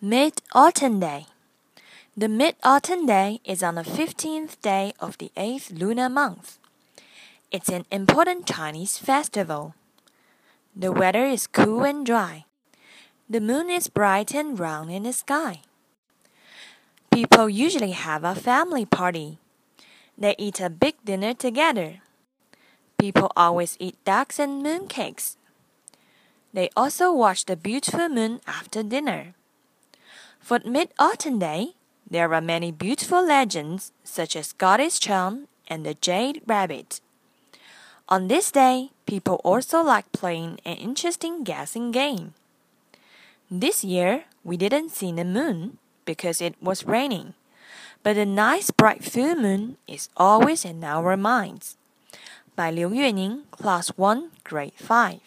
Mid Autumn Day. The Mid Autumn Day is on the 15th day of the 8th lunar month. It's an important Chinese festival. The weather is cool and dry. The moon is bright and round in the sky. People usually have a family party. They eat a big dinner together. People always eat ducks and mooncakes. They also watch the beautiful moon after dinner. For Mid Autumn Day, there are many beautiful legends, such as Goddess Chun and the Jade Rabbit. On this day, people also like playing an interesting guessing game. This year, we didn't see the moon because it was raining, but a nice bright full moon is always in our minds. By Liu Yuening, Class 1, Grade 5.